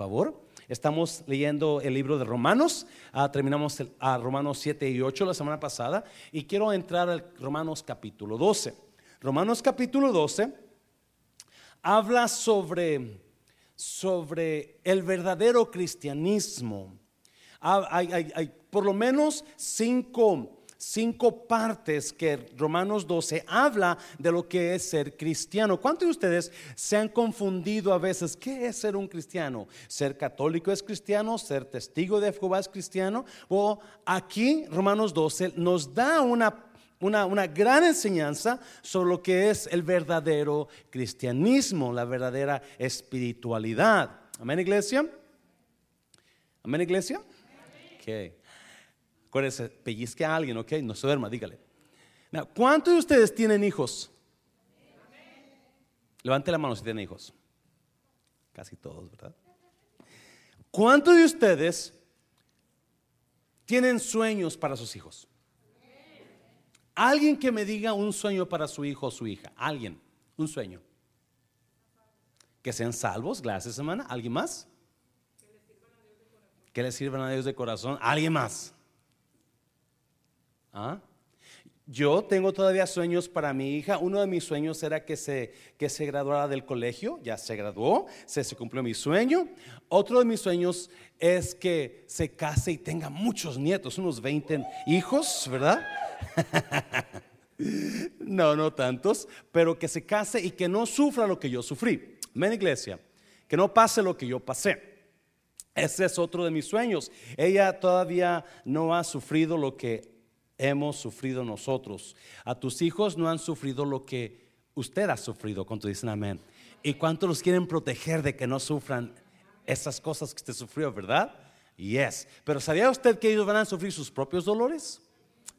favor. Estamos leyendo el libro de Romanos. Ah, terminamos a Romanos 7 y 8 la semana pasada. Y quiero entrar al Romanos capítulo 12. Romanos capítulo 12 habla sobre, sobre el verdadero cristianismo. Ah, hay por lo menos cinco cinco partes que Romanos 12 habla de lo que es ser cristiano. ¿Cuántos de ustedes se han confundido a veces? ¿Qué es ser un cristiano? ¿Ser católico es cristiano? ¿Ser testigo de Jehová es cristiano? O aquí Romanos 12 nos da una una, una, gran enseñanza sobre lo que es el verdadero cristianismo, la verdadera espiritualidad. Amén, iglesia. Amén, iglesia. Okay. Acuérdense, pellizque a alguien, ok, no se duerma, dígale. ¿Cuántos de ustedes tienen hijos? Levante la mano si tienen hijos. Casi todos, ¿verdad? ¿Cuántos de ustedes tienen sueños para sus hijos? Alguien que me diga un sueño para su hijo o su hija. Alguien, un sueño. Que sean salvos, gracias hermana. ¿Alguien más? Que le sirvan a Dios de corazón. ¿Alguien más? ¿Ah? Yo tengo todavía sueños para mi hija. Uno de mis sueños era que se, que se graduara del colegio. Ya se graduó, se, cumplió mi sueño. Otro de mis sueños es que se case y tenga muchos nietos, unos 20 hijos, ¿verdad? no, no tantos, pero que se case y que no sufra lo que yo sufrí. Amén, iglesia. Que no pase lo que yo pasé. Ese es otro de mis sueños. Ella todavía no ha sufrido lo que hemos sufrido nosotros. A tus hijos no han sufrido lo que usted ha sufrido, cuando dicen amén. ¿Y cuántos los quieren proteger de que no sufran esas cosas que usted sufrió, verdad? Yes. Pero ¿sabía usted que ellos van a sufrir sus propios dolores?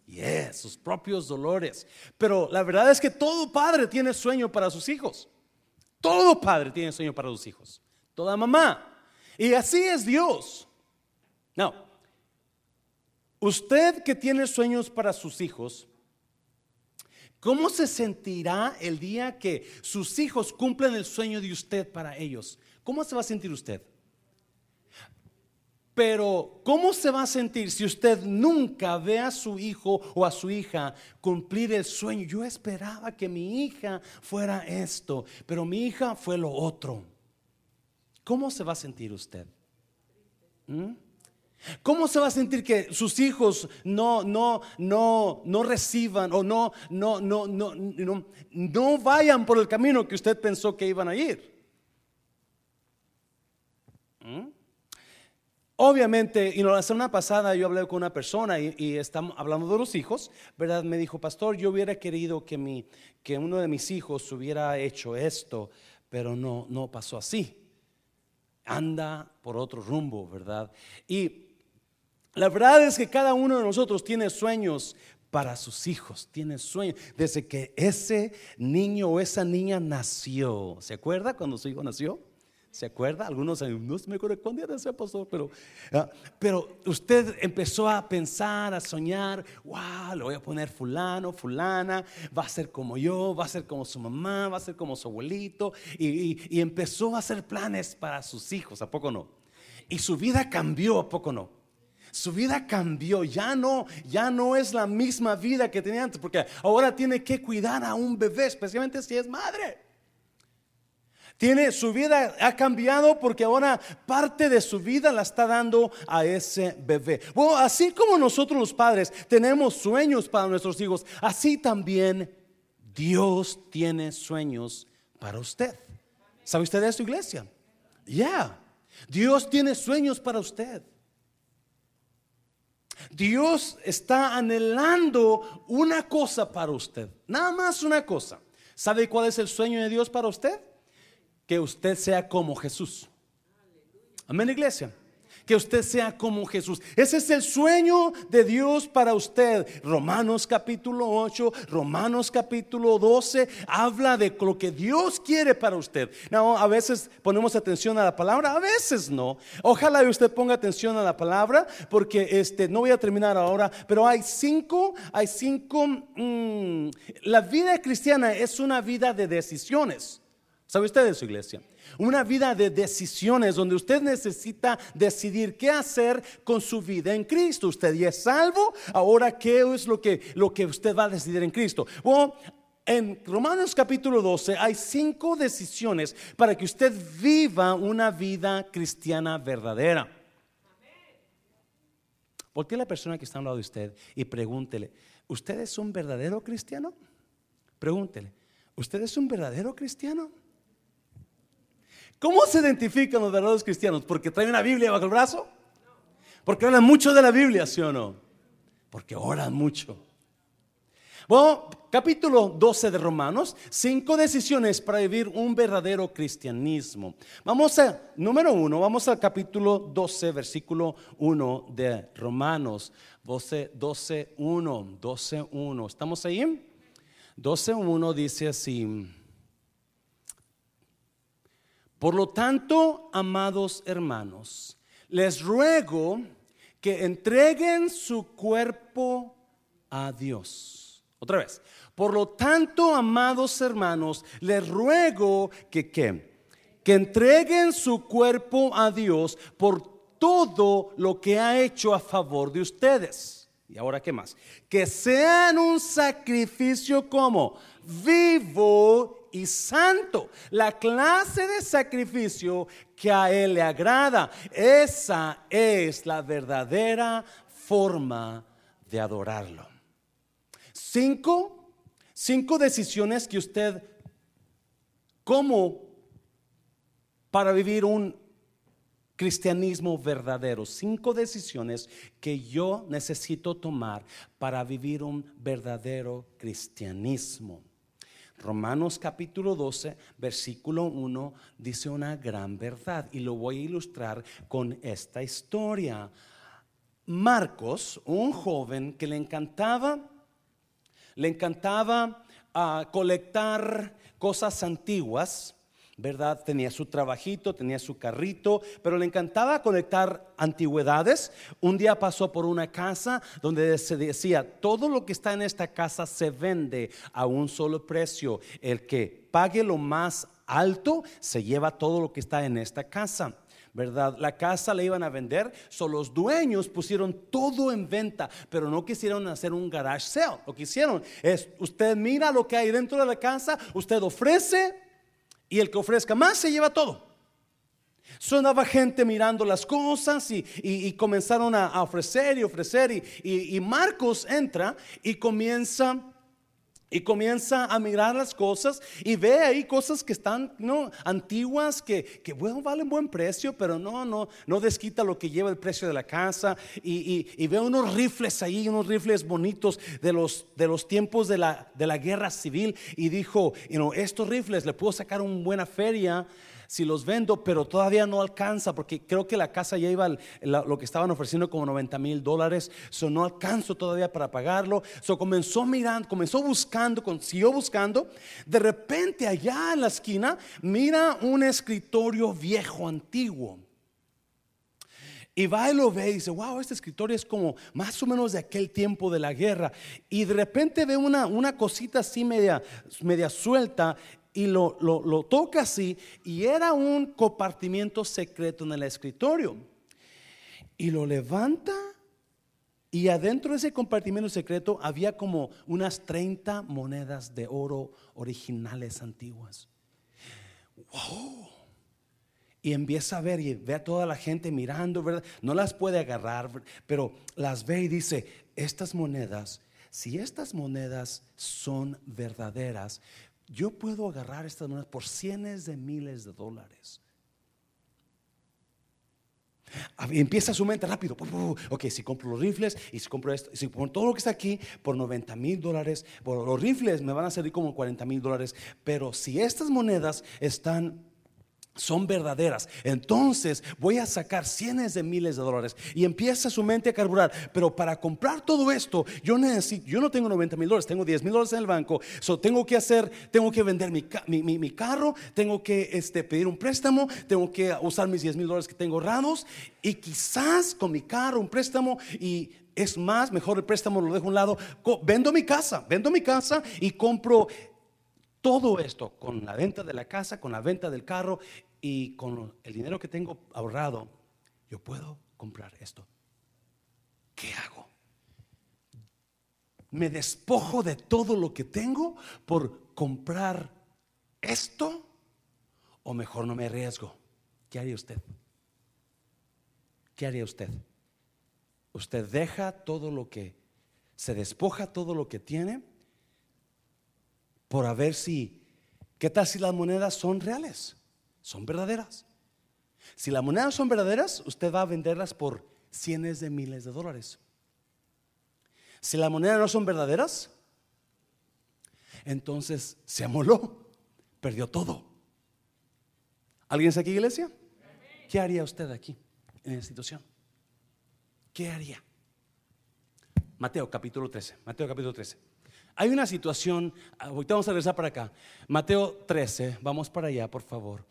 Yes, sus propios dolores. Pero la verdad es que todo padre tiene sueño para sus hijos. Todo padre tiene sueño para sus hijos. Toda mamá. Y así es Dios. No, Usted que tiene sueños para sus hijos, ¿cómo se sentirá el día que sus hijos cumplen el sueño de usted para ellos? ¿Cómo se va a sentir usted? Pero, ¿cómo se va a sentir si usted nunca ve a su hijo o a su hija cumplir el sueño? Yo esperaba que mi hija fuera esto, pero mi hija fue lo otro. ¿Cómo se va a sentir usted? ¿Mm? ¿Cómo se va a sentir que sus hijos no, no, no, no reciban o no, no, no, no, no, no vayan por el camino que usted pensó que iban a ir? ¿Mm? Obviamente, y la semana pasada yo hablé con una persona y, estamos hablando de los hijos, ¿verdad? Me dijo, pastor, yo hubiera querido que, mi, que uno de mis hijos hubiera hecho esto, pero no, no pasó así. Anda por otro rumbo, ¿verdad? Y la verdad es que cada uno de nosotros tiene sueños para sus hijos, tiene sueños. Desde que ese niño o esa niña nació, ¿se acuerda cuando su hijo nació? ¿Se acuerda? Algunos no me acuerdo cuándo era ese pastor, pero, ah, pero usted empezó a pensar, a soñar, wow, le voy a poner fulano, fulana, va a ser como yo, va a ser como su mamá, va a ser como su abuelito, y, y empezó a hacer planes para sus hijos, ¿a poco no? Y su vida cambió, ¿a poco no? Su vida cambió, ya no, ya no es la misma vida que tenía antes, porque ahora tiene que cuidar a un bebé, especialmente si es madre. Tiene su vida ha cambiado porque ahora parte de su vida la está dando a ese bebé. Bueno, así como nosotros los padres tenemos sueños para nuestros hijos, así también Dios tiene sueños para usted. ¿Sabe usted de esto, iglesia? Ya. Dios tiene sueños para usted. Dios está anhelando una cosa para usted, nada más una cosa. ¿Sabe cuál es el sueño de Dios para usted? Que usted sea como Jesús. Amén, iglesia que usted sea como Jesús. Ese es el sueño de Dios para usted. Romanos capítulo 8, Romanos capítulo 12 habla de lo que Dios quiere para usted. No, a veces ponemos atención a la palabra, a veces no. Ojalá usted ponga atención a la palabra porque este no voy a terminar ahora, pero hay cinco, hay cinco mm, la vida cristiana es una vida de decisiones. ¿Sabe usted de su iglesia? Una vida de decisiones donde usted necesita decidir qué hacer con su vida en Cristo. Usted ya es salvo, ahora qué es lo que, lo que usted va a decidir en Cristo. Bueno, en Romanos capítulo 12 hay cinco decisiones para que usted viva una vida cristiana verdadera. ¿Por qué la persona que está al lado de usted y pregúntele, ¿usted es un verdadero cristiano? Pregúntele, ¿usted es un verdadero cristiano? ¿Cómo se identifican los verdaderos cristianos? ¿Porque traen una Biblia bajo el brazo? ¿Porque hablan mucho de la Biblia, sí o no? Porque oran mucho. Bueno, capítulo 12 de Romanos, cinco decisiones para vivir un verdadero cristianismo. Vamos a, número uno, vamos al capítulo 12, versículo 1 de Romanos. 12, 12, 1, 12, 1. ¿Estamos ahí? 12, 1 dice así. Por lo tanto, amados hermanos, les ruego que entreguen su cuerpo a Dios otra vez. Por lo tanto, amados hermanos, les ruego que, que entreguen su cuerpo a Dios por todo lo que ha hecho a favor de ustedes. Y ahora, ¿qué más? Que sean un sacrificio como vivo y santo. La clase de sacrificio que a Él le agrada. Esa es la verdadera forma de adorarlo. Cinco, cinco decisiones que usted, como para vivir un cristianismo verdadero. Cinco decisiones que yo necesito tomar para vivir un verdadero cristianismo. Romanos capítulo 12, versículo 1 dice una gran verdad y lo voy a ilustrar con esta historia. Marcos, un joven que le encantaba le encantaba ah, colectar cosas antiguas, ¿verdad? Tenía su trabajito, tenía su carrito, pero le encantaba colectar antigüedades. Un día pasó por una casa donde se decía, todo lo que está en esta casa se vende a un solo precio. El que pague lo más alto se lleva todo lo que está en esta casa. ¿verdad? La casa la iban a vender, solo los dueños pusieron todo en venta, pero no quisieron hacer un garage sale. Lo que hicieron es, usted mira lo que hay dentro de la casa, usted ofrece y el que ofrezca más se lleva todo. Sonaba gente mirando las cosas y, comenzaron a, ofrecer y ofrecer y, y Marcos entra y comienza y comienza a mirar las cosas y ve ahí cosas que están ¿no? antiguas, que, que bueno, valen buen precio, pero no, no, no desquita lo que lleva el precio de la casa. Y, y, ve unos rifles ahí, unos rifles bonitos de los, de los tiempos de la, de la guerra civil. Y dijo, you estos rifles le puedo sacar una buena feria si los vendo, pero todavía no alcanza, porque creo que la casa ya iba lo que estaban ofreciendo como 90 mil dólares, so no alcanzo todavía para pagarlo. So comenzó mirando, comenzó buscando, siguió buscando. De repente, allá en la esquina, mira un escritorio viejo, antiguo. Y va y lo ve y dice, wow, este escritorio es como más o menos de aquel tiempo de la guerra. Y de repente ve una, una cosita así media, media suelta y lo, toca así y era un compartimiento secreto en el escritorio. Y lo levanta y adentro de ese compartimiento secreto había como unas 30 monedas de oro originales antiguas. Wow. Y empieza a ver y ve a toda la gente mirando, ¿verdad? No las puede agarrar, pero las ve y dice, estas monedas, si estas monedas son verdaderas, yo puedo agarrar estas monedas por cientos de miles de dólares. Empieza su mente rápido. Ok, si compro los rifles y si compro esto, si compro todo lo que está aquí por 90 mil dólares, los rifles me van a salir como 40 mil dólares. Pero si estas monedas están son verdaderas. Entonces voy a sacar cientos de miles de dólares y empieza su mente a carburar. Pero para comprar todo esto, yo necesito, yo no tengo 90 mil dólares, tengo 10 mil dólares en el banco. So tengo que hacer, tengo que vender mi, mi, carro, tengo que este, pedir un préstamo, tengo que usar mis 10 mil dólares que tengo ahorrados y quizás con mi carro, un préstamo y es más, mejor el préstamo lo dejo a un lado. Vendo mi casa, vendo mi casa y compro todo esto con la venta de la casa, con la venta del carro y con el dinero que tengo ahorrado, yo puedo comprar esto. ¿Qué hago? ¿Me despojo de todo lo que tengo por comprar esto? ¿O mejor no me arriesgo? ¿Qué haría usted? ¿Qué haría usted? Usted deja todo lo que, se despoja todo lo que tiene por a ver si, ¿qué tal si las monedas son reales? Son verdaderas. Si las monedas son verdaderas, usted va a venderlas por cientos de miles de dólares. Si las monedas no son verdaderas, entonces se amoló, perdió todo. ¿Alguien está aquí, iglesia? ¿Qué haría usted aquí en esta situación? ¿Qué haría? Mateo capítulo 13. Mateo capítulo 13. Hay una situación, ahorita vamos a regresar para acá. Mateo 13, vamos para allá, por favor.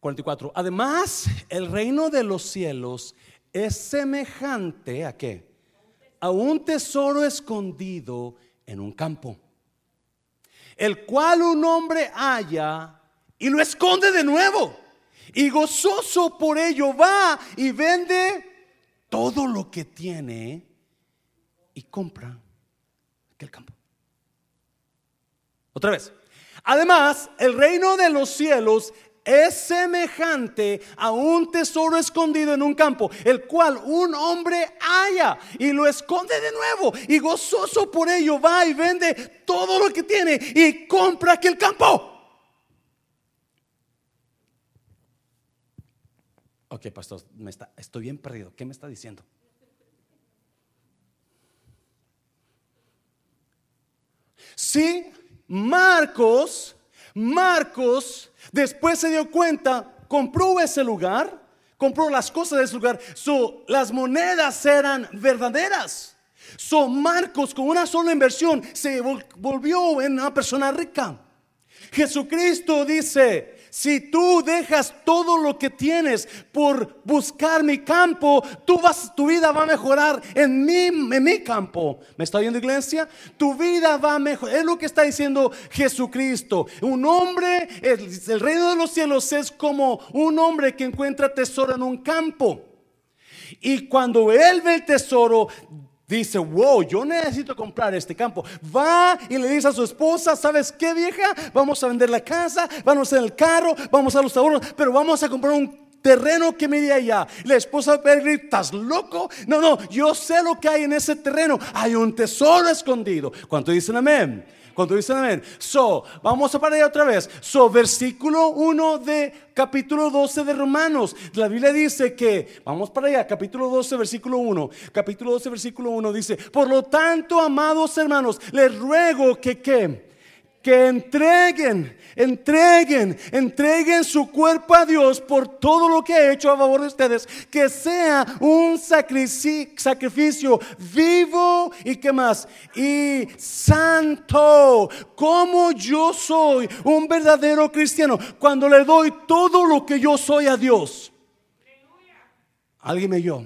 44. Además, el reino de los cielos es semejante a qué? A un tesoro escondido en un campo, el cual un hombre halla y lo esconde de nuevo. Y gozoso por ello va y vende todo lo que tiene y compra aquel campo. Otra vez. Además, el reino de los cielos es semejante a un tesoro escondido en un campo, el cual un hombre halla y lo esconde de nuevo y gozoso por ello va y vende todo lo que tiene y compra aquel campo. Ok, pastor, me está, estoy bien perdido. ¿Qué me está diciendo? Sí, Marcos, Marcos después se dio cuenta, compró ese lugar, compró las cosas de ese lugar, las monedas eran verdaderas. So Marcos con una sola inversión se volvió en una persona rica. Jesucristo dice, si tú dejas todo lo que tienes por buscar mi campo, tú vas, tu vida va a mejorar en mi, en mi campo. ¿Me está oyendo iglesia? Tu vida va a mejorar. Es lo que está diciendo Jesucristo. Un hombre, el, el reino de los cielos es como un hombre que encuentra tesoro en un campo. Y cuando él ve el tesoro, dice, wow, yo necesito comprar este campo. Va y le dice a su esposa, ¿sabes qué vieja? Vamos a vender la casa, vamos en el carro, vamos a los ahorros, pero vamos a comprar un terreno que me allá. La esposa Perry, ¿estás loco? No, no, yo sé lo que hay en ese terreno. Hay un tesoro escondido. ¿Cuánto dicen amén? Cuando dicen amén. So, vamos a parar otra vez. So, versículo 1 de capítulo 12 de Romanos. La Biblia dice que, vamos para allá, capítulo 12, versículo 1. Capítulo 12, versículo 1 dice, por lo tanto, amados hermanos, les ruego que, ¿qué? Que entreguen, entreguen, entreguen su cuerpo a Dios por todo lo que ha hecho a favor de ustedes, que sea un sacrificio vivo y que más, y santo, como yo soy un verdadero cristiano, cuando le doy todo lo que yo soy a Dios. ¿Alguien me oyó?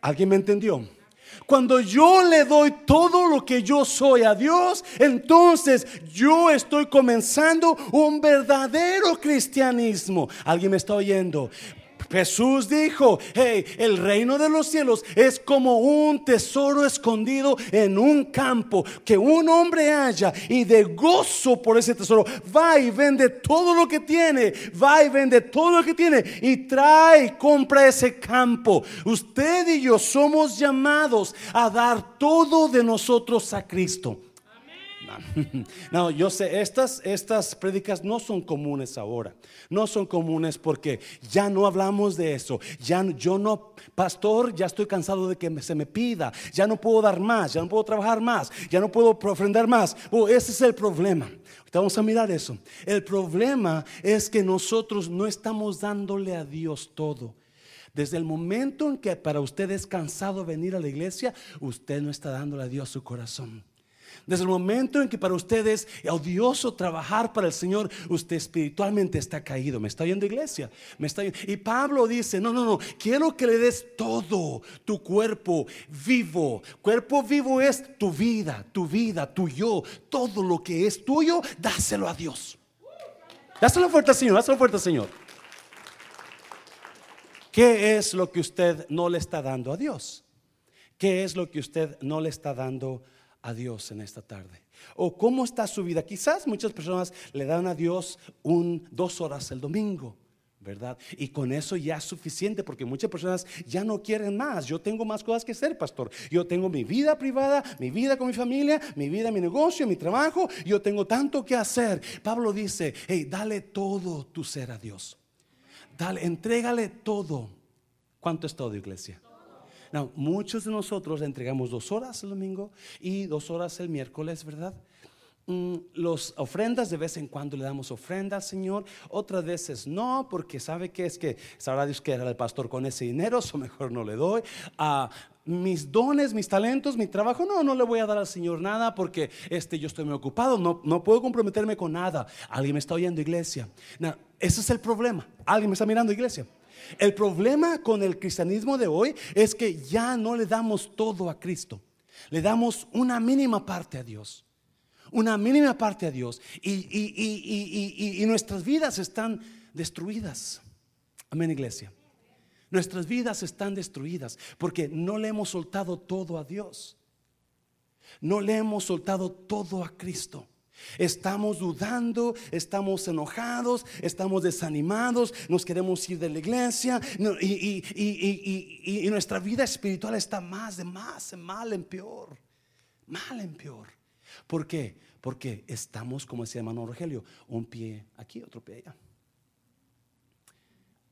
¿Alguien me entendió? Cuando yo le doy todo lo que yo soy a Dios, entonces yo estoy comenzando un verdadero cristianismo. ¿Alguien me está oyendo? Jesús dijo, hey, el reino de los cielos es como un tesoro escondido en un campo que un hombre haya y de gozo por ese tesoro va y vende todo lo que tiene, va y vende todo lo que tiene y trae compra ese campo. Usted y yo somos llamados a dar todo de nosotros a Cristo. No, yo sé, estas, estas prédicas no son comunes ahora. No son comunes porque ya no hablamos de eso. Ya yo no, pastor, ya estoy cansado de que se me pida. Ya no puedo dar más, ya no puedo trabajar más, ya no puedo ofrendar más. Oh, ese es el problema. vamos a mirar eso. El problema es que nosotros no estamos dándole a Dios todo. Desde el momento en que para usted es cansado venir a la iglesia, usted no está dándole a Dios su corazón. Desde el momento en que para usted es odioso trabajar para el Señor, usted espiritualmente está caído. ¿Me está oyendo iglesia? ¿Me está Y Pablo dice, no, no, no, quiero que le des todo tu cuerpo vivo. Cuerpo vivo es tu vida, tu vida, tu yo. Todo lo que es tuyo, dáselo a Dios. Dáselo fuerte Señor, dáselo fuerte Señor. ¿Qué es lo que usted no le está dando a Dios? ¿Qué es lo que usted no le está dando a a Dios en esta tarde? ¿O cómo está su vida? Quizás muchas personas le dan a Dios un, dos horas el domingo. ¿verdad? Y con eso ya es suficiente porque muchas personas ya no quieren más. Yo tengo más cosas que hacer, pastor. Yo tengo mi vida privada, mi vida con mi familia, mi vida, mi negocio, mi trabajo. Yo tengo tanto que hacer. Pablo dice, hey, dale todo tu ser a Dios. Dale, entrégale todo. ¿Cuánto es todo, iglesia? Muchos de nosotros entregamos dos horas el domingo y dos horas el miércoles, ¿verdad? Mm, los ofrendas de vez en cuando le damos ofrenda al Señor, otras veces no, porque sabe que es que sabrá Dios que era el pastor con ese dinero, o mejor no le doy. a mis dones, mis talentos, mi trabajo, no, no le voy a dar al Señor nada porque este, yo estoy muy ocupado, no, no puedo comprometerme con nada. Alguien me está oyendo, iglesia. ese es el problema. Alguien me está mirando, iglesia. El problema con el cristianismo de hoy es que ya no le damos todo a Cristo. Le damos una mínima parte a Dios. Una mínima parte a Dios. Y, y nuestras vidas están destruidas. Amén, iglesia. Nuestras vidas están destruidas porque no le hemos soltado todo a Dios. No le hemos soltado todo a Cristo. Estamos dudando, estamos enojados, estamos desanimados, nos queremos ir de la iglesia y, nuestra vida espiritual está más de más, mal en peor, mal en peor. ¿Por qué? Porque estamos, como decía hermano Rogelio, un pie aquí, otro pie allá.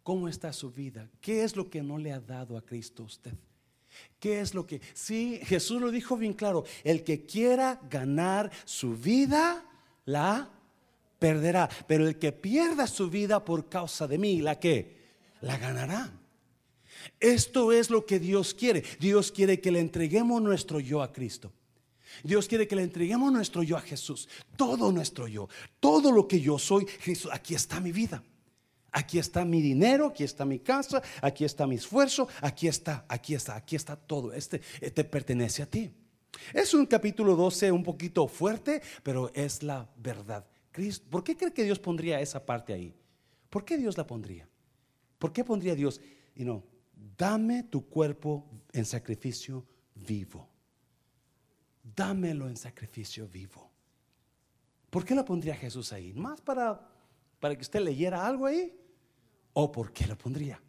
¿Cómo está su vida? ¿Qué es lo que no le ha dado a Cristo usted? ¿Qué es lo que? Sí, Jesús lo dijo bien claro. El que quiera ganar su vida, la perderá. Pero el que pierda su vida por causa de mí, ¿la que? La ganará. Esto es lo que Dios quiere. Dios quiere que le entreguemos nuestro yo a Cristo. Dios quiere que le entreguemos nuestro yo a Jesús. Todo nuestro yo. Todo lo que yo soy, Jesús, aquí está mi vida. Aquí está mi dinero, aquí está mi casa, aquí está mi esfuerzo, aquí está, aquí está, aquí está todo. Este, este pertenece a ti. Es un capítulo 12 un poquito fuerte, pero es la verdad. ¿Por qué cree que Dios pondría esa parte ahí? ¿Por qué Dios la pondría? ¿Por qué pondría Dios? Y no, dame tu cuerpo en sacrificio vivo. Dámelo en sacrificio vivo. ¿Por qué lo pondría Jesús ahí? ¿Más para, para que usted leyera algo ahí? ¿O por qué lo pondría?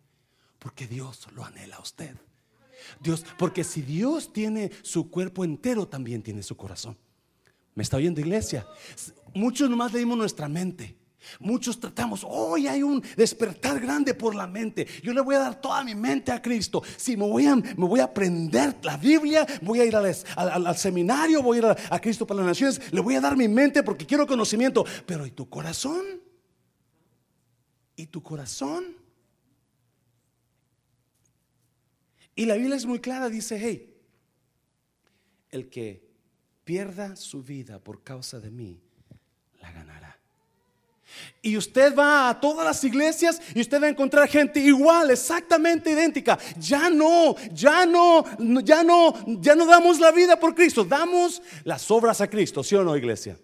Porque Dios lo anhela a usted. Dios, porque si Dios tiene su cuerpo entero, también tiene su corazón. ¿Me está oyendo iglesia? Muchos nomás leímos nuestra mente. Muchos tratamos, hoy hay un despertar grande por la mente. Yo le voy a dar toda mi mente a Cristo. Si me voy a, me voy a aprender la Biblia, voy a ir al, seminario, voy a ir a, a Cristo para las Naciones, le voy a dar mi mente porque quiero conocimiento. Pero ¿y tu corazón? Y tu corazón. Y la Biblia es muy clara, dice, hey, el que pierda su vida por causa de mí, la ganará. Y usted va a todas las iglesias y usted va a encontrar gente igual, exactamente idéntica. Ya no, ya no, ya no, ya no damos la vida por Cristo, damos las obras a Cristo, ¿sí o no, iglesia?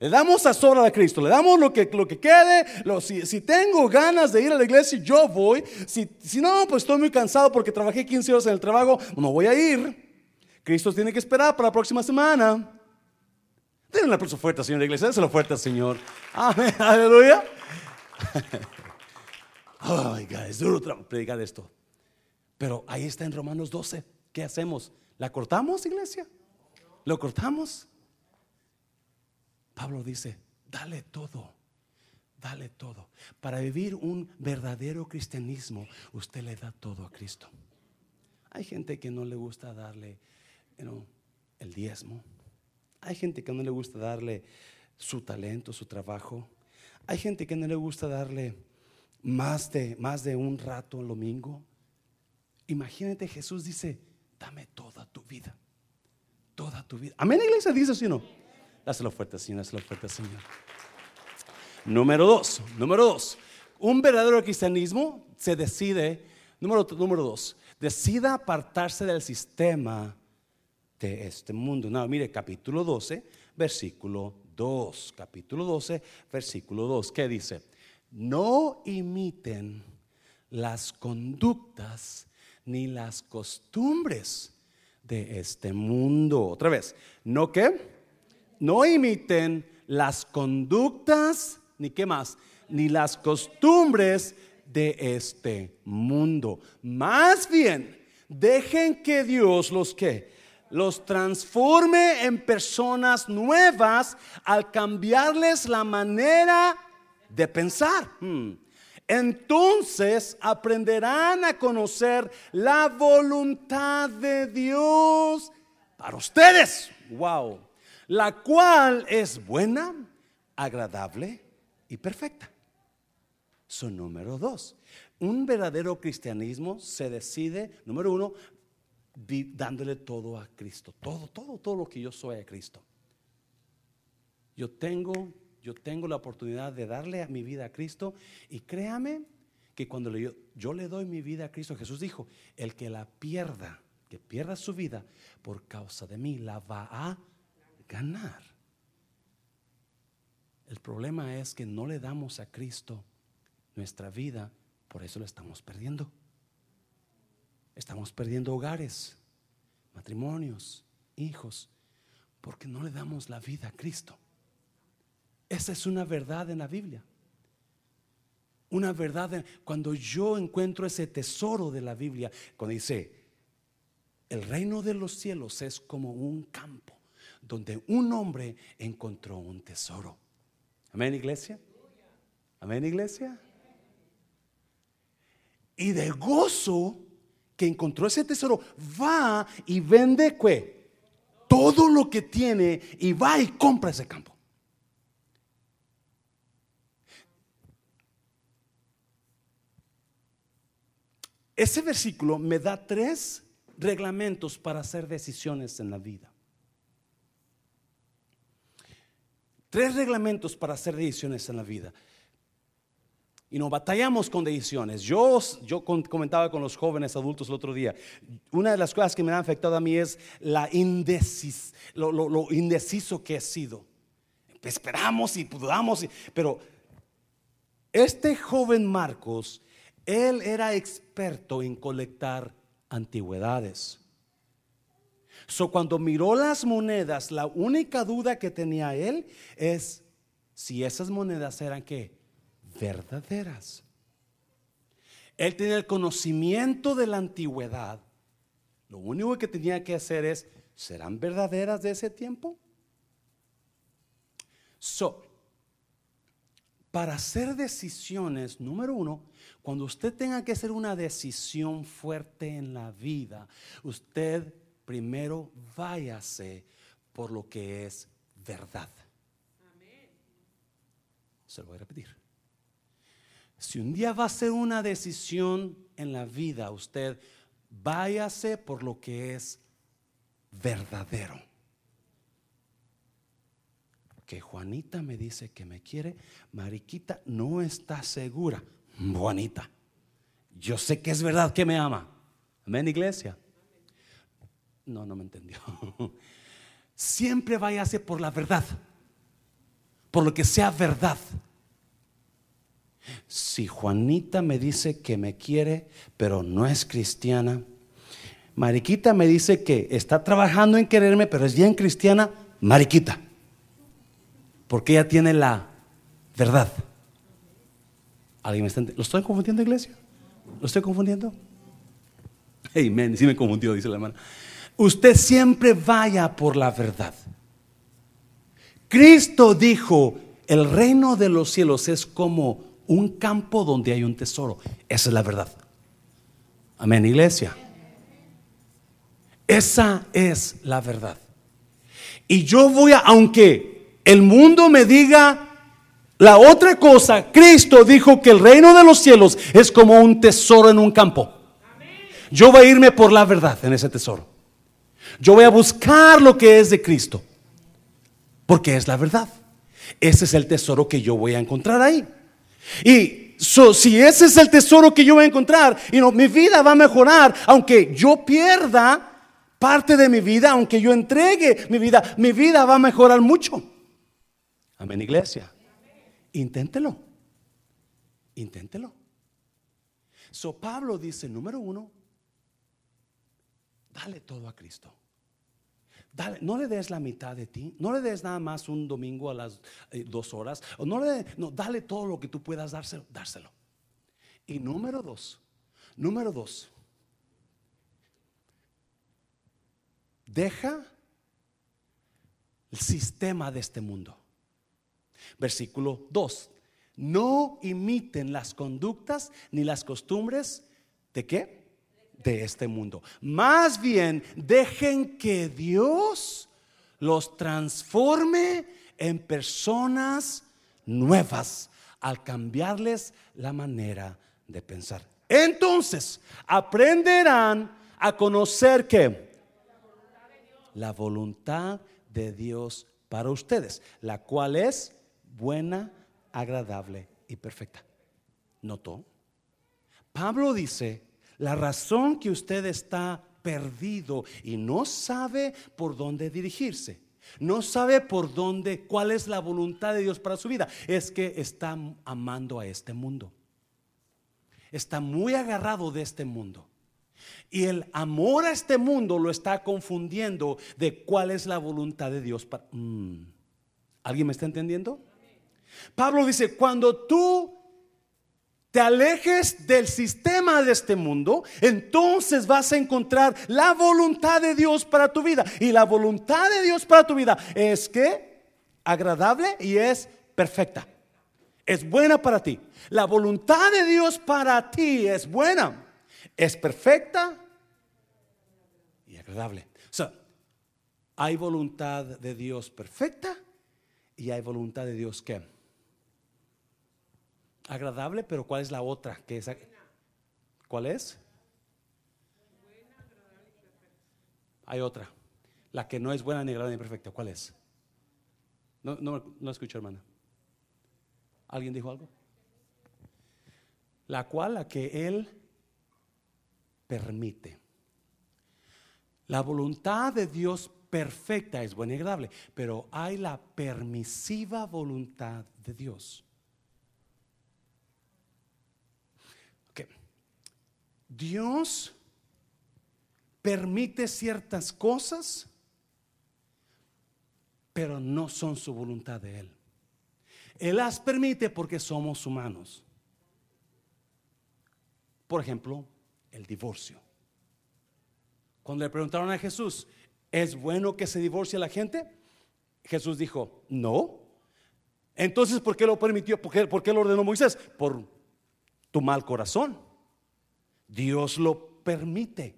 Le damos a sobra a Cristo, le damos lo que, lo que quede. si, tengo ganas de ir a la iglesia, yo voy. Si, si no, pues estoy muy cansado porque trabajé 15 horas en el trabajo, no voy a ir. Cristo tiene que esperar para la próxima semana. Denle un aplauso fuerte, Señor de iglesia. Déselo fuerte Señor. Amén. Aleluya. Ay, God, es duro predicar esto. Pero ahí está en Romanos 12. ¿Qué hacemos? ¿La cortamos, iglesia? ¿Lo cortamos? Pablo dice, dale todo, dale todo. Para vivir un verdadero cristianismo, usted le da todo a Cristo. Hay gente que no le gusta darle el diezmo. Hay gente que no le gusta darle su talento, su trabajo. Hay gente que no le gusta darle más de, más de un rato el domingo. Imagínate, Jesús dice, dame toda tu vida toda tu vida. Amén, iglesia, dice así o no. Dáselo fuerte, Señor, dáselo fuerte, Señor. Número dos, número dos. Un verdadero cristianismo se decide, número, número dos, decida apartarse del sistema de este mundo. No, mire, capítulo 12, versículo 2. Capítulo 12, versículo 2. ¿Qué dice? No imiten las conductas ni las costumbres de este mundo. Otra vez, ¿no qué? No imiten las conductas ni qué más, ni las costumbres de este mundo. Más bien, dejen que Dios los que los transforme en personas nuevas al cambiarles la manera de pensar. Hmm. Entonces aprenderán a conocer la voluntad de Dios para ustedes. Wow. La cual es buena, agradable y perfecta. Su número dos. Un verdadero cristianismo se decide, número uno, dándole todo a Cristo. Todo, todo, todo lo que yo soy a Cristo. Yo tengo, yo tengo la oportunidad de darle a mi vida a Cristo y créame que cuando yo, yo le doy mi vida a Cristo, Jesús dijo, el que la pierda, que pierda su vida por causa de mí, la va a ganar. El problema es que no le damos a Cristo nuestra vida, por eso lo estamos perdiendo. Estamos perdiendo hogares, matrimonios, hijos, porque no le damos la vida a Cristo. Esa es una verdad en la Biblia. Una verdad cuando yo encuentro ese tesoro de la Biblia, cuando dice, el reino de los cielos es como un campo donde un hombre encontró un tesoro. Amén, iglesia. Amén, iglesia. Y de gozo que encontró ese tesoro, va y vende ¿qué? todo lo que tiene y va y compra ese campo. Ese versículo me da tres reglamentos para hacer decisiones en la vida. Tres reglamentos para hacer decisiones en la vida. Y nos batallamos con decisiones. Yo, yo comentaba con los jóvenes adultos el otro día. Una de las cosas que me ha afectado a mí es la indecis, lo, indeciso que he sido. Esperamos y dudamos, pero este joven Marcos, él era experto en colectar antigüedades. So cuando miró las monedas, la única duda que tenía él es si esas monedas eran qué? verdaderas. Él tenía el conocimiento de la antigüedad. Lo único que tenía que hacer es, ¿serán verdaderas de ese tiempo? So, para hacer decisiones, número uno, cuando usted tenga que hacer una decisión fuerte en la vida, usted primero váyase por lo que es verdad. Se lo voy a repetir. Si un día va a ser una decisión en la vida, usted váyase por lo que es verdadero. Que Juanita me dice que me quiere, Mariquita no está segura. Juanita, yo sé que es verdad que me ama. Amén, iglesia. No, no me entendió. Siempre váyase por la verdad, por lo que sea verdad. Si Juanita me dice que me quiere, pero no es cristiana, Mariquita me dice que está trabajando en quererme, pero es bien cristiana, Mariquita. Porque ella tiene la verdad. ¿Alguien me está ¿Lo estoy confundiendo, iglesia? ¿Lo estoy confundiendo? Sí me confundió, dice la hermana. Usted siempre vaya por la verdad. Cristo dijo, el reino de los cielos es como un campo donde hay un tesoro. Esa es la verdad. Amén, iglesia. Esa es la verdad. Y yo voy a, aunque el mundo me diga la otra cosa, Cristo dijo que el reino de los cielos es como un tesoro en un campo. Yo voy a irme por la verdad en ese tesoro. Yo voy a buscar lo que es de Cristo. Porque es la verdad. Ese es el tesoro que yo voy a encontrar ahí. Y si ese es el tesoro que yo voy a encontrar, y no, mi vida va a mejorar, aunque yo pierda parte de mi vida, aunque yo entregue mi vida, mi vida va a mejorar mucho. Amén, iglesia. Inténtelo. Inténtelo. So Pablo dice, número uno, dale todo a Cristo. Dale, no le des la mitad de ti, no le des nada más un domingo a las eh, dos horas, o no le no, dale todo lo que tú puedas dárselo. Y número dos, número dos, deja el sistema de este mundo. Versículo 2. No imiten las conductas ni las costumbres de qué? De este mundo. Más bien, dejen que Dios los transforme en personas nuevas al cambiarles la manera de pensar. Entonces, aprenderán a conocer que la voluntad de Dios para ustedes, la cual es buena, agradable y perfecta. ¿Notó? Pablo dice, la razón que usted está perdido y no sabe por dónde dirigirse, no sabe por dónde, cuál es la voluntad de Dios para su vida, es que está amando a este mundo. Está muy agarrado de este mundo. Y el amor a este mundo lo está confundiendo de cuál es la voluntad de Dios para... Mm. ¿Alguien me está entendiendo? Pablo dice, cuando tú te alejes del sistema de este mundo, entonces vas a encontrar la voluntad de Dios para tu vida. Y la voluntad de Dios para tu vida es que agradable y es perfecta. Es buena para ti. La voluntad de Dios para ti es buena, es perfecta y agradable. O sea, hay voluntad de Dios perfecta y hay voluntad de Dios que agradable, pero ¿cuál es la otra? Que es, ¿Cuál es? Hay otra. La que no es buena ni agradable ni perfecta. ¿Cuál es? No, no, no escucho, hermana. ¿Alguien dijo algo? La cual, la que Él permite. La voluntad de Dios perfecta es buena y agradable, pero hay la permisiva voluntad de Dios. Dios permite ciertas cosas, pero no son su voluntad de Él. Él las permite porque somos humanos. Por ejemplo, el divorcio. Cuando le preguntaron a Jesús, ¿es bueno que se divorcie la gente? Jesús dijo, no. Entonces, ¿por qué lo permitió? ¿Por qué, por qué lo ordenó Moisés? Por tu mal corazón. Dios lo permite,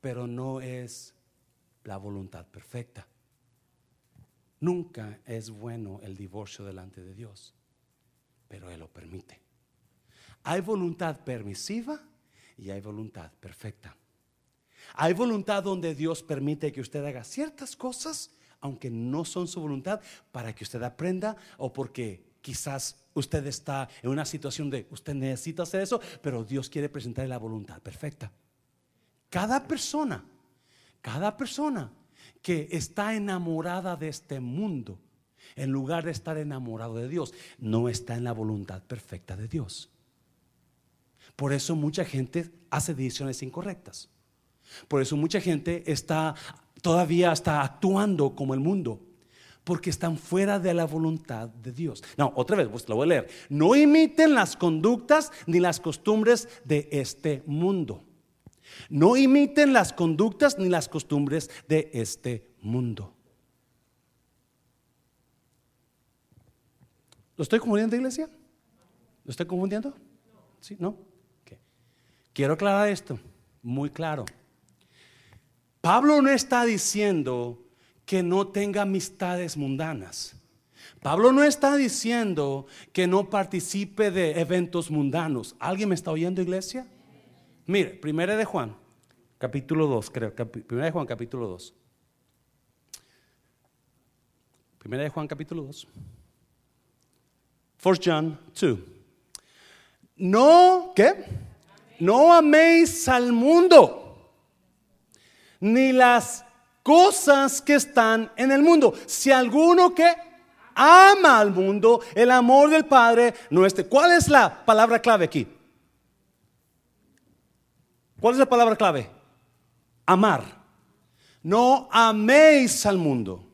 pero no es la voluntad perfecta. Nunca es bueno el divorcio delante de Dios, pero Él lo permite. Hay voluntad permisiva y hay voluntad perfecta. Hay voluntad donde Dios permite que usted haga ciertas cosas, aunque no son su voluntad, para que usted aprenda o porque quizás usted está en una situación de usted necesita hacer eso, pero Dios quiere presentarle la voluntad perfecta. Cada persona, cada persona que está enamorada de este mundo, en lugar de estar enamorado de Dios, no está en la voluntad perfecta de Dios. Por eso mucha gente hace decisiones incorrectas. Por eso mucha gente está todavía está actuando como el mundo porque están fuera de la voluntad de Dios. No, otra vez, pues lo voy a leer. No imiten las conductas ni las costumbres de este mundo. No imiten las conductas ni las costumbres de este mundo. ¿Lo estoy confundiendo, iglesia? ¿Lo estoy confundiendo? ¿Sí? ¿No? Quiero aclarar esto, muy claro. Pablo no está diciendo que no tenga amistades mundanas. Pablo no está diciendo que no participe de eventos mundanos. ¿Alguien me está oyendo, iglesia? Mire, primera de Juan, capítulo 2, creo. Primera de Juan, capítulo 2. Primera de Juan, capítulo 2. 1 John 2. No, ¿qué? No améis al mundo, ni las cosas que están en el mundo. Si alguno que ama al mundo, el amor del Padre no esté. ¿Cuál es la palabra clave aquí? ¿Cuál es la palabra clave? Amar. No améis al mundo,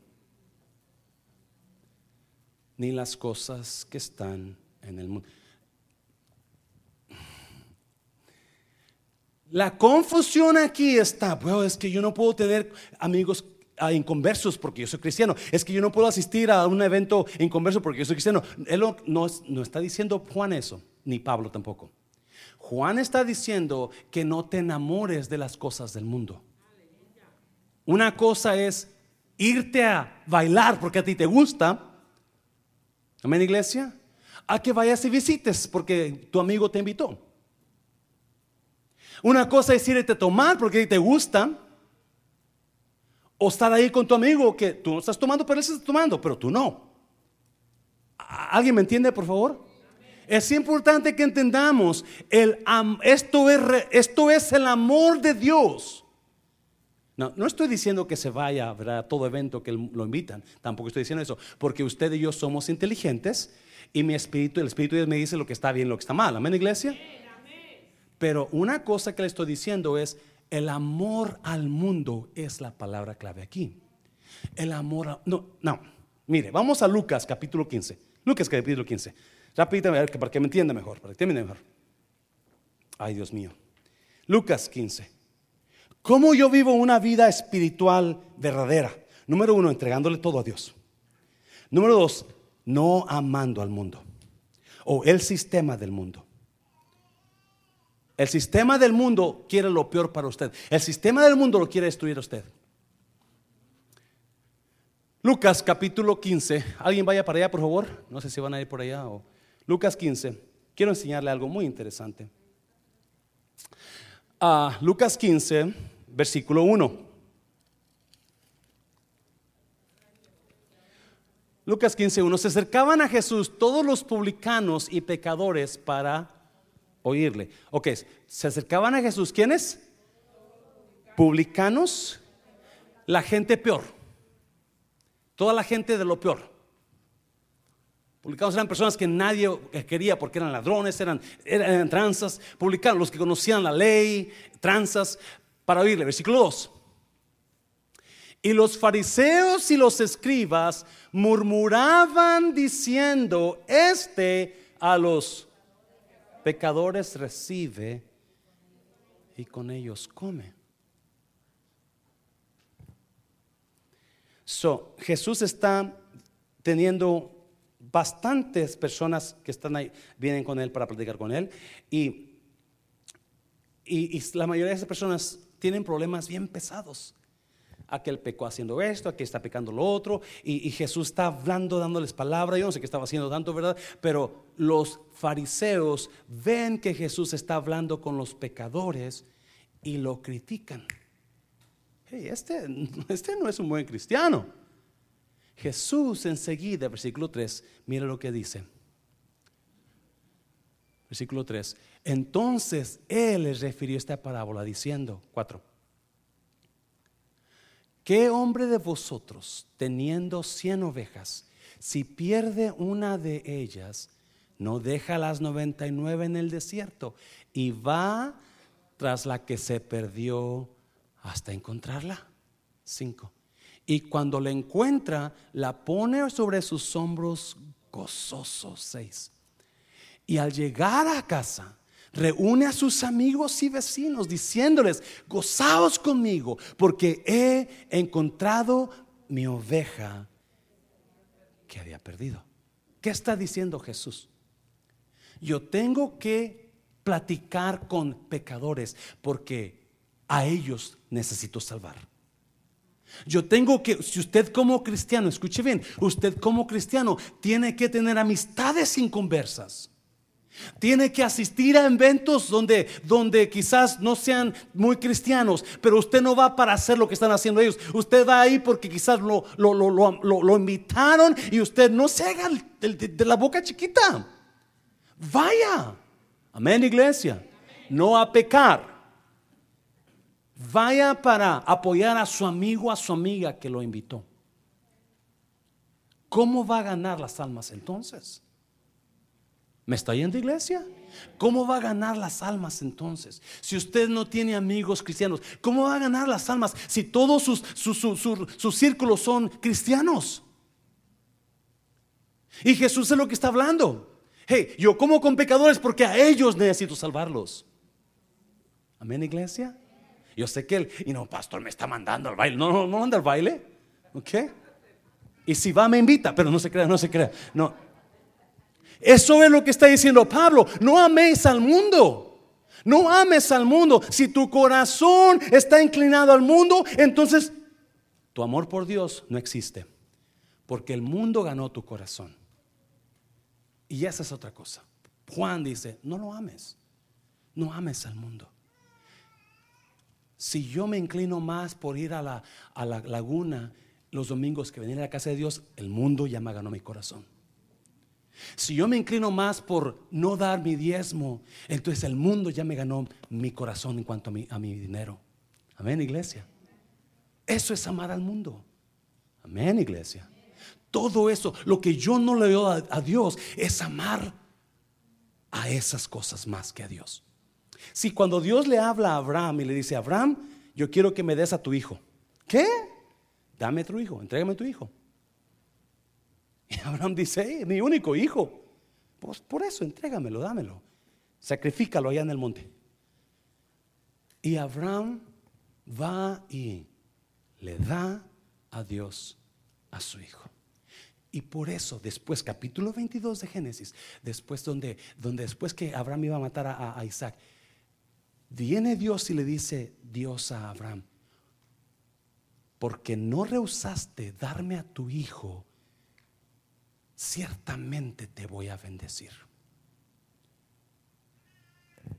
ni las cosas que están en el mundo. La confusión aquí está, bueno, es que yo no puedo tener amigos ah, inconversos porque yo soy cristiano. Es que yo no puedo asistir a un evento inconverso porque yo soy cristiano. Él no, no está diciendo Juan eso, ni Pablo tampoco. Juan está diciendo que no te enamores de las cosas del mundo. Una cosa es irte a bailar porque a ti te gusta. Amén, iglesia. A que vayas y visites porque tu amigo te invitó. Una cosa es irte a tomar porque te gusta. O estar ahí con tu amigo que tú no estás tomando, pero él está tomando, pero tú no. ¿Alguien me entiende, por favor? Es importante que entendamos, el, esto, es, esto es el amor de Dios. No, no estoy diciendo que se vaya a todo evento que lo invitan, tampoco estoy diciendo eso, porque usted y yo somos inteligentes y mi espíritu, el espíritu de Dios me dice lo que está bien, lo que está mal. Amén, iglesia. Pero una cosa que le estoy diciendo es, el amor al mundo es la palabra clave aquí. El amor, a, no, no, mire, vamos a Lucas capítulo 15. Lucas capítulo 15. Rápidamente, para que me entienda mejor, para que entienda mejor. Ay, Dios mío. Lucas 15. ¿Cómo yo vivo una vida espiritual verdadera? Número uno, entregándole todo a Dios. Número dos, no amando al mundo o el sistema del mundo. El sistema del mundo quiere lo peor para usted. El sistema del mundo lo quiere destruir a usted. Lucas capítulo 15. ¿Alguien vaya para allá, por favor? No sé si van a ir por allá. O... Lucas 15. Quiero enseñarle algo muy interesante. Ah, Lucas 15, versículo 1. Lucas 15, 1. Se acercaban a Jesús todos los publicanos y pecadores para oírle. Ok, se acercaban a Jesús. ¿Quiénes? Publicanos, la gente peor. Toda la gente de lo peor. Publicanos eran personas que nadie quería porque eran ladrones, eran, eran tranzas. Publicanos, los que conocían la ley, tranzas, para oírle. Versículo 2. Y los fariseos y los escribas murmuraban diciendo, este a los pecadores recibe y con ellos come. So, Jesús está teniendo bastantes personas que están ahí, vienen con él para platicar con él y, y, y la mayoría de esas personas tienen problemas bien pesados aquel pecó haciendo esto, aquel está pecando lo otro, y, Jesús está hablando, dándoles palabra, yo no sé qué estaba haciendo tanto, ¿verdad? Pero los fariseos ven que Jesús está hablando con los pecadores y lo critican. Hey, este, este no es un buen cristiano. Jesús enseguida, versículo 3, mira lo que dice. Versículo 3. Entonces Él les refirió esta parábola diciendo, 4. ¿Qué hombre de vosotros, teniendo cien ovejas, si pierde una de ellas, no deja las noventa y nueve en el desierto y va tras la que se perdió hasta encontrarla? Cinco. Y cuando la encuentra, la pone sobre sus hombros gozosos. Seis. Y al llegar a casa, reúne a sus amigos y vecinos diciéndoles, gozaos conmigo porque he encontrado mi oveja que había perdido. ¿Qué está diciendo Jesús? Yo tengo que platicar con pecadores porque a ellos necesito salvar. Yo tengo que, si usted como cristiano, escuche bien, usted como cristiano tiene que tener amistades inconversas Tiene que asistir a eventos donde, donde quizás no sean muy cristianos, pero usted no va para hacer lo que están haciendo ellos. Usted va ahí porque quizás lo, lo, invitaron y usted no se haga de, la boca chiquita. Vaya. Amén, iglesia. No a pecar. Vaya para apoyar a su amigo, a su amiga que lo invitó. ¿Cómo va a ganar las almas entonces? ¿Me está yendo iglesia? ¿Cómo va a ganar las almas entonces? Si usted no tiene amigos cristianos, ¿cómo va a ganar las almas si todos sus, sus, círculos son cristianos? Y Jesús es lo que está hablando. Hey, yo como con pecadores porque a ellos necesito salvarlos. Amén, iglesia. Yo sé que él, y no, pastor, me está mandando al baile. No, no, no manda al baile. ¿Ok? Y si va, me invita, pero no se crea, no se crea. No. Eso es lo que está diciendo Pablo. No améis al mundo. No ames al mundo. Si tu corazón está inclinado al mundo, entonces tu amor por Dios no existe. Porque el mundo ganó tu corazón. Y esa es otra cosa. Juan dice, no lo ames. No ames al mundo. Si yo me inclino más por ir a la, a la laguna los domingos que venir a la casa de Dios, el mundo ya me ganó mi corazón. Si yo me inclino más por no dar mi diezmo, entonces el mundo ya me ganó mi corazón en cuanto a mi, a mi dinero. Amén, iglesia. Eso es amar al mundo. Amén, iglesia. Todo eso, lo que yo no le doy a, a Dios, es amar a esas cosas más que a Dios. Si cuando Dios le habla a Abraham y le dice, Abraham, yo quiero que me des a tu hijo. ¿Qué? Dame tu hijo, entrégame tu hijo. Y Abraham dice, mi único hijo. Pues por eso, entrégamelo, dámelo. Sacrifícalo allá en el monte. Y Abraham va y le da a Dios a su hijo. Y por eso, después, capítulo 22 de Génesis, después donde, donde después que Abraham iba a matar a Isaac, viene Dios y le dice Dios a Abraham, porque no rehusaste darme a tu hijo, ciertamente te voy a bendecir.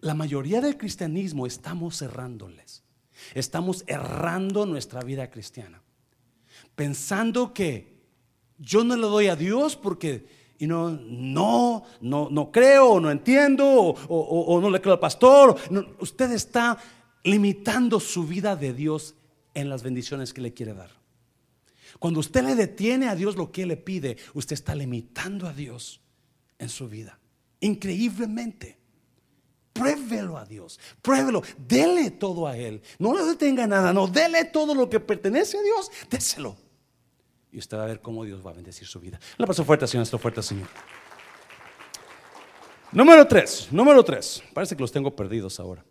La mayoría del cristianismo estamos errándoles. Estamos errando nuestra vida cristiana. Pensando que yo no le doy a Dios porque no, no, no, no creo, no entiendo, o, no le creo al pastor. usted está limitando su vida de Dios en las bendiciones que le quiere dar. Cuando usted le detiene a Dios lo que le pide, usted está limitando a Dios en su vida. Increíblemente. Pruébelo a Dios, pruébelo, dele todo a Él. No le detenga nada, no, dele todo lo que pertenece a Dios, déselo. Y usted va a ver cómo Dios va a bendecir su vida. La paso fuerte, Señor, esto fuerte, Señor. Número tres, número tres. Parece que los tengo perdidos ahora.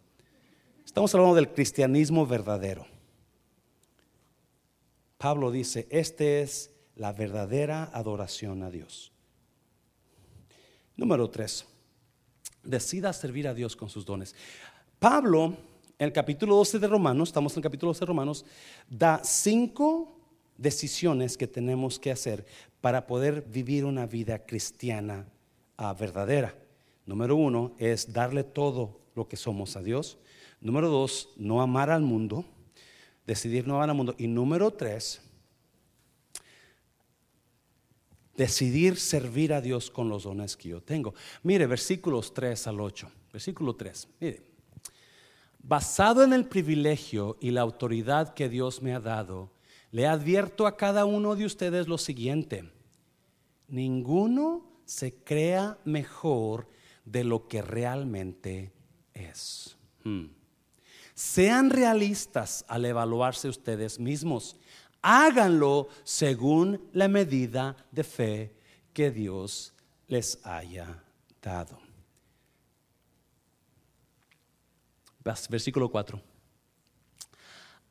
Estamos hablando del cristianismo verdadero. Pablo dice, esta es la verdadera adoración a Dios. Número tres, decida servir a Dios con sus dones. Pablo, en el capítulo 12 de Romanos, estamos en el capítulo 12 de Romanos, da cinco decisiones que tenemos que hacer para poder vivir una vida cristiana ah, verdadera. Número uno es darle todo lo que somos a Dios. Número dos, no amar al mundo decidir no al mundo. Y número tres, decidir servir a Dios con los dones que yo tengo. Mire, versículos 3 al 8. Versículo 3. Mire, basado en el privilegio y la autoridad que Dios me ha dado, le advierto a cada uno de ustedes lo siguiente. Ninguno se crea mejor de lo que realmente es. Hmm. Sean realistas al evaluarse ustedes mismos. Háganlo según la medida de fe que Dios les haya dado. Versículo 4.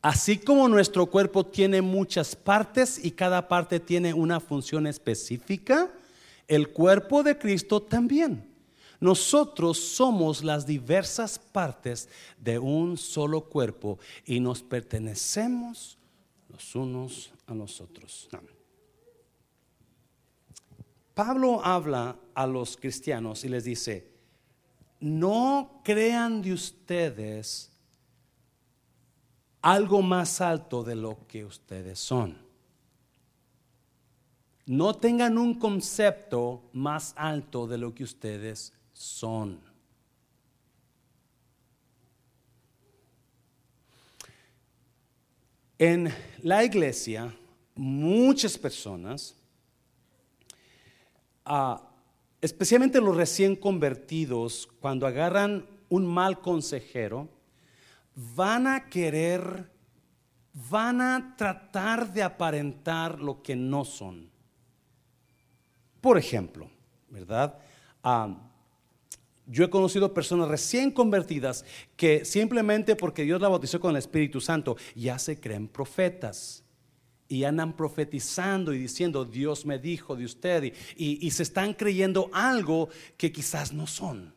Así como nuestro cuerpo tiene muchas partes y cada parte tiene una función específica, el cuerpo de Cristo también. Nosotros somos las diversas partes de un solo cuerpo y nos pertenecemos los unos a los otros. Pablo habla a los cristianos y les dice, no crean de ustedes algo más alto de lo que ustedes son. No tengan un concepto más alto de lo que ustedes son. En la iglesia, muchas personas, ah, especialmente los recién convertidos, cuando agarran un mal consejero, van a querer, van a tratar de aparentar lo que no son. Por ejemplo, ¿verdad? Ah, yo he conocido personas recién convertidas que simplemente porque Dios la bautizó con el Espíritu Santo ya se creen profetas y andan profetizando y diciendo, Dios me dijo de usted, y, se están creyendo algo que quizás no son.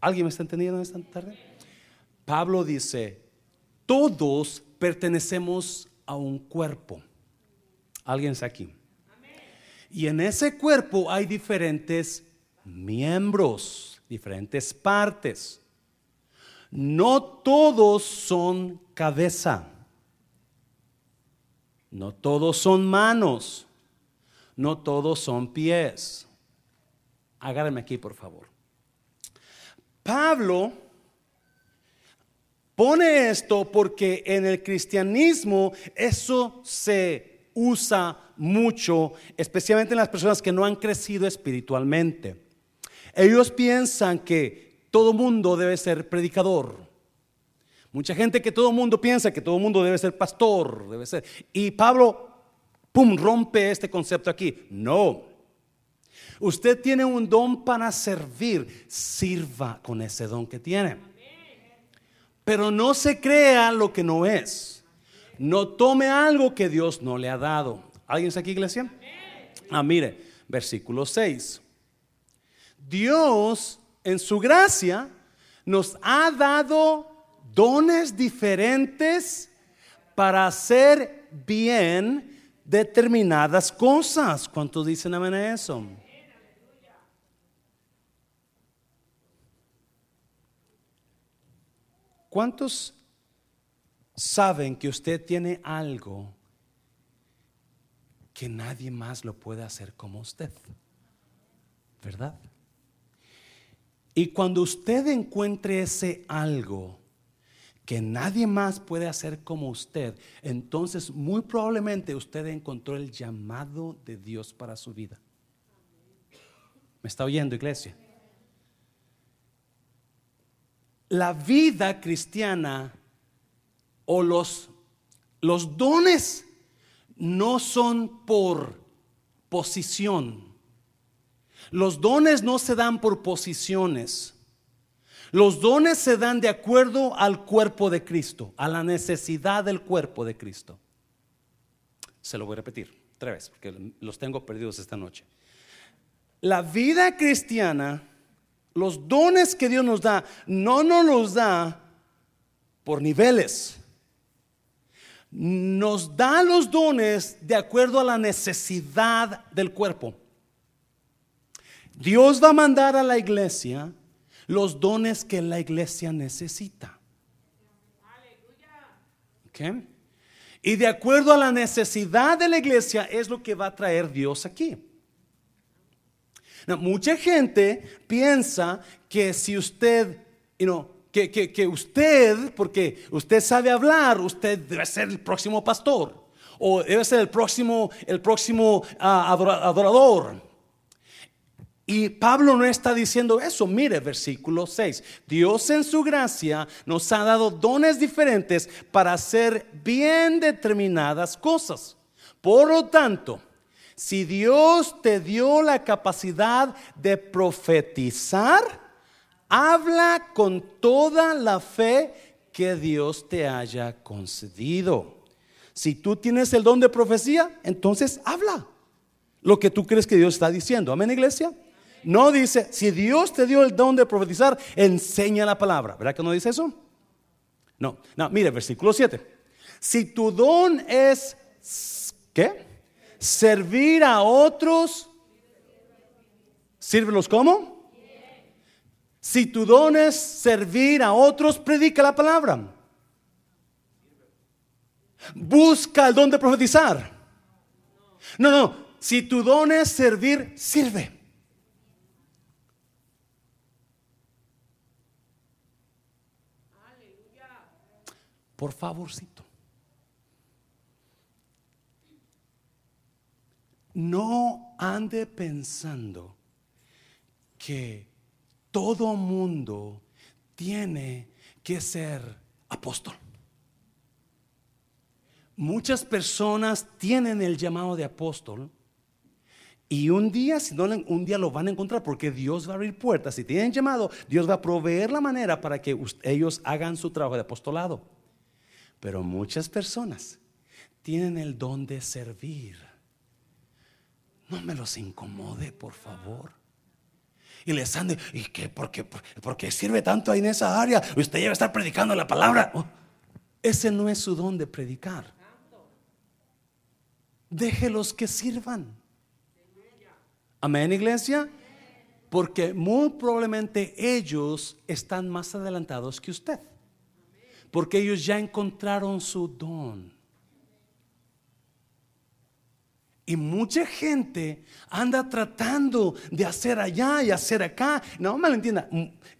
¿Alguien me está entendiendo esta tarde? Pablo dice, todos pertenecemos a un cuerpo. ¿Alguien está aquí? Y en ese cuerpo hay diferentes miembros, diferentes partes. No todos son cabeza. No todos son manos, no todos son pies. Agárrame aquí, por favor. Pablo pone esto porque en el cristianismo eso se usa mucho, especialmente en las personas que no han crecido espiritualmente. Ellos piensan que todo mundo debe ser predicador. Mucha gente que todo mundo piensa que todo mundo debe ser pastor, debe ser. Y Pablo, pum, rompe este concepto aquí. No. Usted tiene un don para servir, sirva con ese don que tiene. Pero no se crea lo que no es. No tome algo que Dios no le ha dado. ¿Alguien está aquí, iglesia? Ah, mire, versículo 6. Dios, en su gracia, nos ha dado dones diferentes para hacer bien determinadas cosas. ¿Cuántos dicen amén a eso? ¿Cuántos saben que usted tiene algo que nadie más lo puede hacer como usted? ¿Verdad? Y cuando usted encuentre ese algo, que nadie más puede hacer como usted, entonces muy probablemente usted encontró el llamado de Dios para su vida. ¿Me está oyendo, iglesia? La vida cristiana o los, los dones no son por posición. Los dones no se dan por posiciones. Los dones se dan de acuerdo al cuerpo de Cristo, a la necesidad del cuerpo de Cristo. Se lo voy a repetir otra vez, porque los tengo perdidos esta noche. La vida cristiana, los dones que Dios nos da, no nos los da por niveles. Nos da los dones de acuerdo a la necesidad del cuerpo. Dios va a mandar a la iglesia los dones que la iglesia necesita. ¿Okay? Y de acuerdo a la necesidad de la iglesia es lo que va a traer Dios aquí. mucha gente piensa que si usted, you que, que, usted, porque usted sabe hablar, usted debe ser el próximo pastor o debe ser el próximo, el próximo ah, adorador. Y Pablo no está diciendo eso. Mire, versículo 6. Dios en su gracia nos ha dado dones diferentes para hacer bien determinadas cosas. Por lo tanto, si Dios te dio la capacidad de profetizar, habla con toda la fe que Dios te haya concedido. Si tú tienes el don de profecía, entonces habla lo que tú crees que Dios está diciendo. Amén, iglesia. No dice, si Dios te dio el don de profetizar, enseña la palabra. ¿Verdad que no dice eso? No, no, mire, versículo 7. Si tu don es, ¿qué? Servir a otros, sírvelos como? Si tu don es servir a otros, predica la palabra. Busca el don de profetizar. No, no. Si tu don es servir, sirve. Por favorcito. No ande pensando que todo mundo tiene que ser apóstol. Muchas personas tienen el llamado de apóstol y un día, si no, un día lo van a encontrar porque Dios va a abrir puertas. Si tienen llamado, Dios va a proveer la manera para que ellos hagan su trabajo de apostolado. Pero muchas personas tienen el don de servir. No me los incomode, por favor. Y les ande, ¿y qué? ¿Por qué, sirve tanto ahí en esa área? Usted debe estar predicando la palabra. Oh, ese no es su don de predicar. Déjelos que sirvan. Amén, iglesia. Porque muy probablemente ellos están más adelantados que usted. Porque ellos ya encontraron su don. Y mucha gente anda tratando de hacer allá y hacer acá. No me entienda.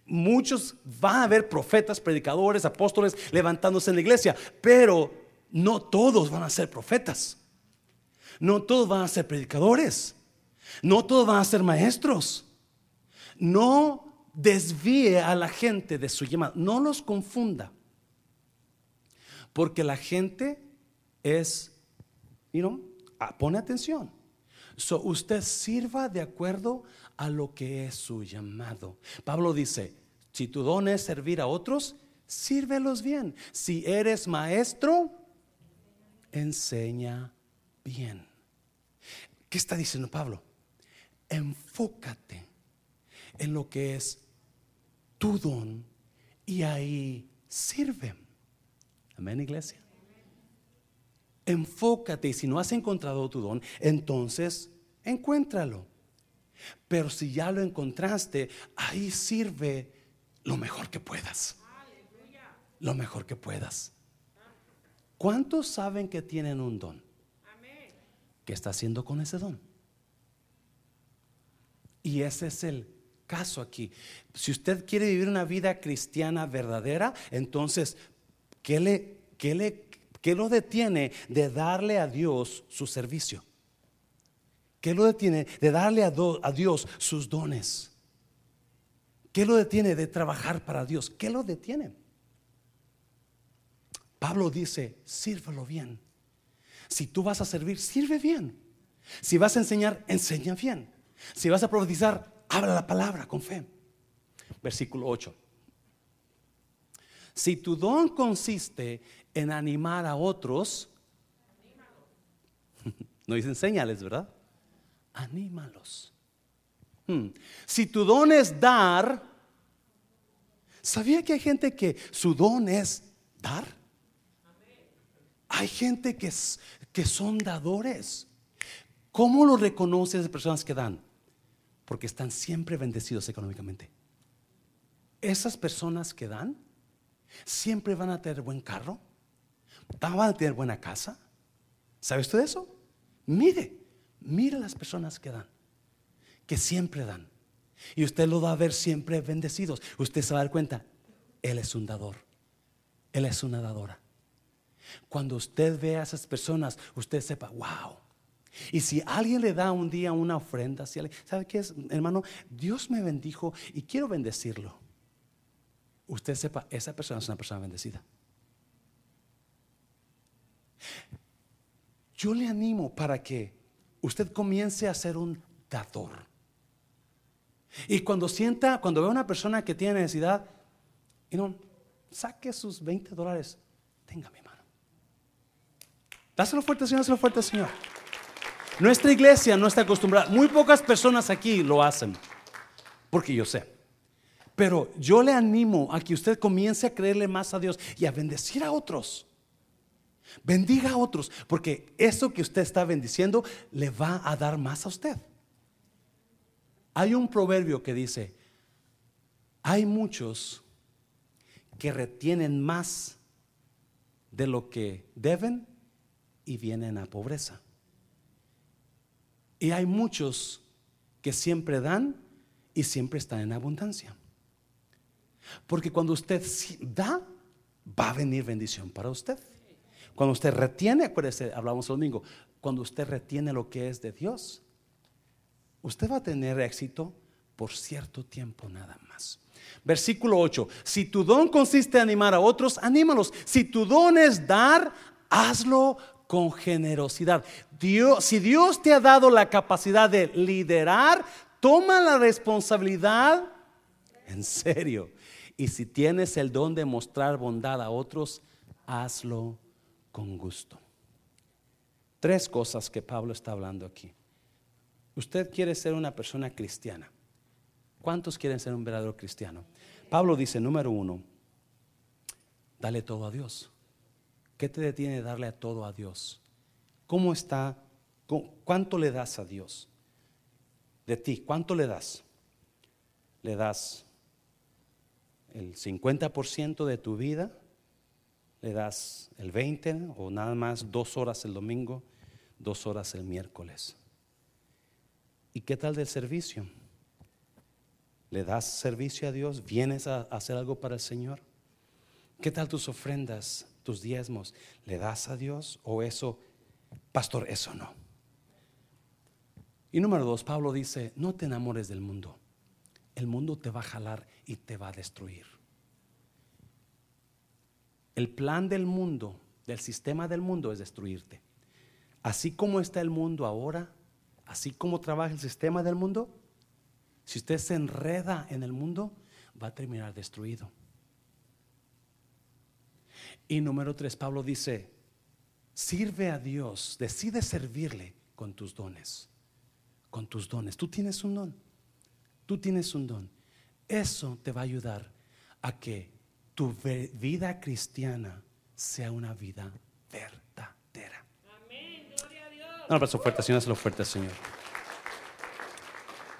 Muchos van a haber profetas, predicadores, apóstoles levantándose en la iglesia, pero no todos van a ser profetas. No todos van a ser predicadores. No todos van a ser maestros. No desvíe a la gente de su llamada. No los confunda. Porque la gente es, you know, ah, pone atención. So, usted sirva de acuerdo a lo que es su llamado. Pablo dice, si tu don es servir a otros, sírvelos bien. Si eres maestro, enseña bien. ¿Qué está diciendo Pablo? Enfócate en lo que es tu don y ahí sirve. Amén, iglesia. Enfócate y si no has encontrado tu don, entonces encuéntralo. Pero si ya lo encontraste, ahí sirve lo mejor que puedas. Lo mejor que puedas. ¿Cuántos saben que tienen un don? ¿Qué está haciendo con ese don? Y ese es el caso aquí. Si usted quiere vivir una vida cristiana verdadera, entonces, ¿qué, le, qué, le, qué lo detiene de darle a Dios su servicio? ¿Qué lo detiene de darle a, a Dios sus dones? ¿Qué lo detiene de trabajar para Dios? ¿Qué lo detiene? Pablo dice, sírvelo bien. Si tú vas a servir, sirve bien. Si vas a enseñar, enseña bien. Si vas a profetizar, habla la palabra con fe. Versículo 8. Si tu don consiste en animar a otros, no dicen señales, ¿verdad? Anímalos. Hmm. Si tu don es dar, ¿sabía que hay gente que su don es dar? Hay gente que, que son dadores. ¿Cómo lo reconoces de personas que dan? Porque están siempre bendecidos económicamente. Esas personas que dan siempre van a tener buen carro, van a tener buena casa. ¿Sabe usted eso? Mire, mire las personas que dan, que siempre dan. Y usted lo va a ver siempre bendecidos. Usted se va a dar cuenta, Él es un dador, Él es una dadora. Cuando usted ve a esas personas, usted sepa, wow. Y si alguien le da un día una ofrenda, ¿sabe qué es, hermano? Dios me bendijo y quiero bendecirlo. Usted sepa, esa persona es una persona bendecida. Yo le animo para que usted comience a ser un dador. Y cuando sienta, cuando ve a una persona que tiene necesidad, y no, saque sus 20 dólares, tenga mi mano. Dáselo fuerte, Señor, dáselo fuerte, Señor. Nuestra iglesia no está acostumbrada. Muy pocas personas aquí lo hacen, porque yo sé. Pero yo le animo a que usted comience a creerle más a Dios y a bendecir a otros. Bendiga a otros, porque eso que usted está bendiciendo le va a dar más a usted. Hay un proverbio que dice, Hay muchos que retienen más de lo que deben y vienen a pobreza. Y hay muchos que siempre dan y siempre están en abundancia. Porque cuando usted da, va a venir bendición para usted. Cuando usted retiene, acuérdese, hablamos el domingo, cuando usted retiene lo que es de Dios, usted va a tener éxito por cierto tiempo nada más. Versículo 8, si tu don consiste en animar a otros, anímalos. Si tu don es dar, hazlo con generosidad. Dios, si Dios te ha dado la capacidad de liderar, toma la responsabilidad en serio. Y si tienes el don de mostrar bondad a otros, hazlo con gusto. Tres cosas que Pablo está hablando aquí. Usted quiere ser una persona cristiana. ¿Cuántos quieren ser un verdadero cristiano? Pablo dice, número uno, dale todo a Dios. ¿Qué te detiene de darle a todo a Dios? ¿Cómo está? ¿Cuánto le das a Dios? De ti, ¿cuánto le das? ¿Le das el 50% de tu vida? ¿Le das el 20% o nada más dos horas el domingo, dos horas el miércoles? ¿Y qué tal del servicio? ¿Le das servicio a Dios? ¿Vienes a hacer algo para el Señor? ¿Qué tal tus ofrendas, tus diezmos? ¿Le das a Dios o eso, pastor, eso no? Y número dos, Pablo dice, no te enamores del mundo. El mundo te va a jalar y te va a destruir. El plan del mundo, del sistema del mundo es destruirte. Así como está el mundo ahora, así como trabaja el sistema del mundo, si usted se enreda en el mundo, va a terminar destruido. Y número tres, Pablo dice, sirve a Dios, decide servirle con tus dones, con tus dones. Tú tienes un don, tú tienes un don. Eso te va a ayudar a que tu vida cristiana sea una vida verdadera. Amén, gloria a Dios. Un abrazo fuerte, Señor, lo fuerte, Señor.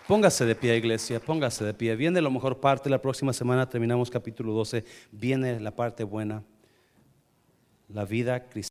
Póngase de pie, iglesia, póngase de pie. Viene la mejor parte, la próxima semana terminamos capítulo 12, viene la parte buena, la vida cristiana.